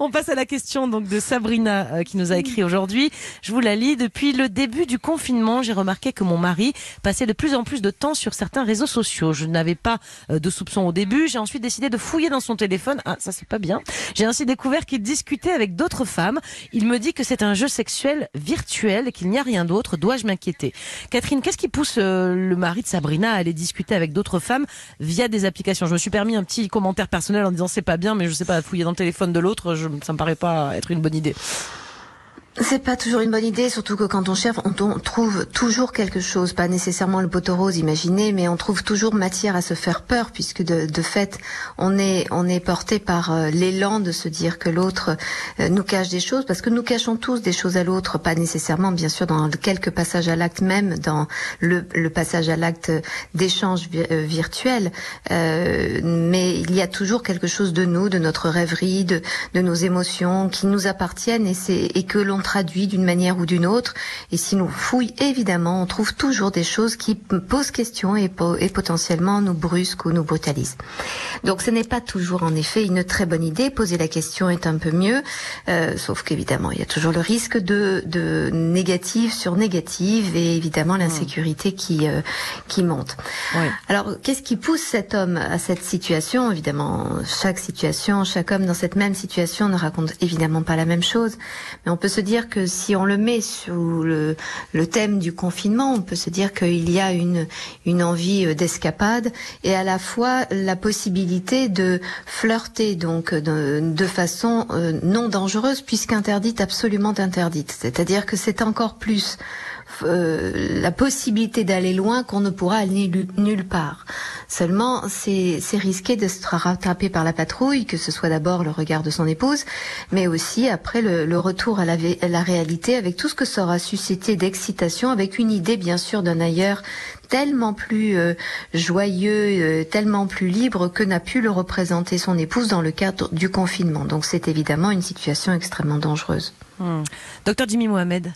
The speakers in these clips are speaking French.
On passe à la question donc de Sabrina euh, qui nous a écrit aujourd'hui. Je vous la lis. Depuis le début du confinement, j'ai remarqué que mon mari passait de plus en plus de temps sur certains réseaux sociaux. Je n'avais pas euh, de soupçons au début. J'ai ensuite décidé de fouiller dans son téléphone. Ah, ça c'est pas bien. J'ai ainsi découvert qu'il discutait avec d'autres femmes. Il me dit que c'est un jeu sexuel virtuel et qu'il n'y a rien d'autre. Dois-je m'inquiéter? Catherine, qu'est-ce qui pousse euh, le mari de Sabrina à aller discuter avec d'autres femmes via des applications? Je me suis permis un petit commentaire personnel en disant c'est pas bien, mais je sais pas fouiller dans le téléphone de l'autre. Je ça me paraît pas être une bonne idée. C'est pas toujours une bonne idée, surtout que quand on cherche, on, trouve toujours quelque chose, pas nécessairement le poteau rose imaginé, mais on trouve toujours matière à se faire peur, puisque de, de fait, on est on est porté par euh, l'élan de se dire que l'autre euh, nous cache des choses, parce que nous cachons tous des choses à l'autre, pas nécessairement, bien sûr, dans quelques passages à l'acte, même dans le, le passage à l'acte d'échange euh, virtuel, mais il y a toujours quelque chose de nous, de notre rêverie, de, de nos émotions qui nous appartiennent et et que l'on traduit d'une manière ou d'une autre. Et si nous fouillons, évidemment, on trouve toujours des choses qui posent question et, et potentiellement nous brusquent ou nous brutalisent. Donc ce n'est pas toujours en effet une très bonne idée. Poser la question est un peu mieux, euh, sauf qu'évidemment, il y a toujours le risque de, de négative sur négative et évidemment hmm. l'insécurité qui, euh, qui monte. Oui. Alors, qu'est-ce qui pousse cet homme à cette situation? Évidemment, chaque situation, chaque homme dans cette même situation ne raconte évidemment pas la même chose, mais on peut se dire que si on le met sous le, thème du confinement, on peut se dire qu'il y a une, envie euh, d'escapade et à la fois la possibilité de flirter donc de, façon euh, non dangereuse puisqu'interdite, absolument interdite. C'est-à-dire que c'est encore plus euh, la possibilité d'aller loin qu'on ne pourra aller nulle part. Seulement, c'est risqué de se rattraper par la patrouille, que ce soit d'abord le regard de son épouse, mais aussi après le, retour à la, la, réalité avec tout ce que ça aura suscité d'excitation, avec une idée bien sûr d'un ailleurs tellement plus euh, joyeux, euh, tellement plus libre que n'a pu le représenter son épouse dans le cadre du confinement. Donc c'est évidemment une situation extrêmement dangereuse. Hmm. Docteur Jimmy Mohamed.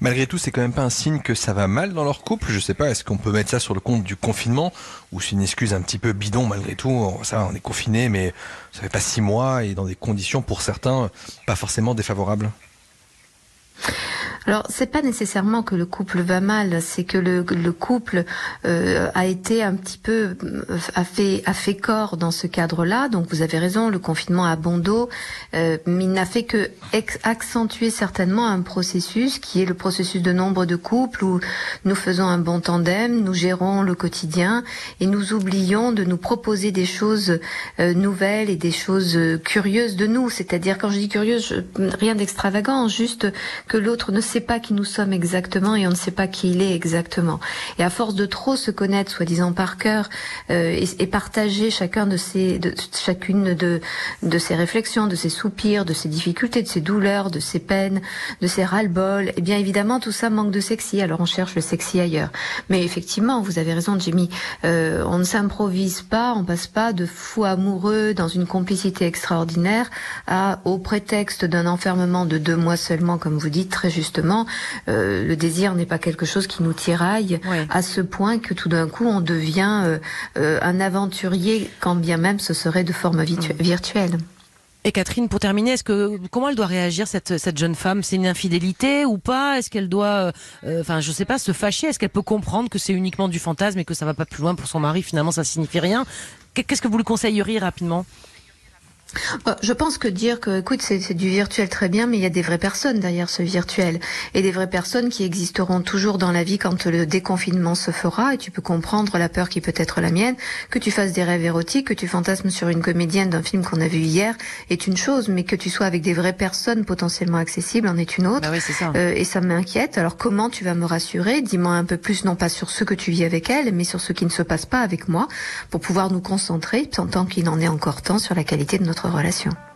Malgré tout, c'est quand même pas un signe que ça va mal dans leur couple. Je sais pas, est-ce qu'on peut mettre ça sur le compte du confinement ou c'est une excuse un petit peu bidon malgré tout. Ça, on est confiné, mais ça fait pas six mois et dans des conditions pour certains pas forcément défavorables. Alors, c'est pas nécessairement que le couple va mal, c'est que le, le couple euh, a été un petit peu euh, a fait a fait corps dans ce cadre-là. Donc, vous avez raison, le confinement a bon dos, euh, mais il n'a fait que accentuer certainement un processus qui est le processus de nombre de couples où nous faisons un bon tandem, nous gérons le quotidien et nous oublions de nous proposer des choses euh, nouvelles et des choses curieuses de nous. C'est-à-dire, quand je dis curieuse, rien d'extravagant, juste que l'autre ne sait sait pas qui nous sommes exactement et on ne sait pas qui il est exactement. Et à force de trop se connaître, soi-disant par cœur, euh, et, partager chacun de ses, de, chacune de, de ses réflexions, de ses soupirs, de ses difficultés, de ses douleurs, de ses peines, de ses ras-le-bol, eh bien évidemment tout ça manque de sexy. Alors on cherche le sexy ailleurs. Mais effectivement, vous avez raison, Jimmy. Euh, on ne s'improvise pas, on passe pas de fou amoureux dans une complicité extraordinaire à au prétexte d'un enfermement de deux mois seulement, comme vous dites très justement euh, le désir n'est pas quelque chose qui nous tiraille à ce point que tout d'un coup on devient euh, euh, un aventurier, quand bien même ce serait de forme mm. virtuelle. Et Catherine, pour terminer, est-ce que comment elle doit réagir cette, cette jeune femme? C'est une infidélité ou pas? Est-ce qu'elle doit, enfin, je sais pas, se fâcher? Est-ce qu'elle peut comprendre que c'est uniquement du fantasme et que ça va pas plus loin pour son mari? Finalement, ça signifie rien. Qu'est-ce que vous lui conseilleriez rapidement? Je pense que dire que, écoute, c'est du virtuel très bien, mais il y a des vraies personnes derrière ce virtuel. Et des vraies personnes qui existeront toujours dans la vie quand le déconfinement se fera. Et tu peux comprendre la peur qui peut être la mienne. Que tu fasses des rêves érotiques, que tu fantasmes sur une comédienne d'un film qu'on a vu hier est une chose, mais que tu sois avec des vraies personnes potentiellement accessibles en est une autre. Bah oui, ça. Euh, et ça m'inquiète. Alors comment tu vas me rassurer? Dis-moi un peu plus, non pas sur ce que tu vis avec elle, mais sur ce qui ne se passe pas avec moi, pour pouvoir nous concentrer, tant qu'il en est encore temps, sur la qualité de notre relation.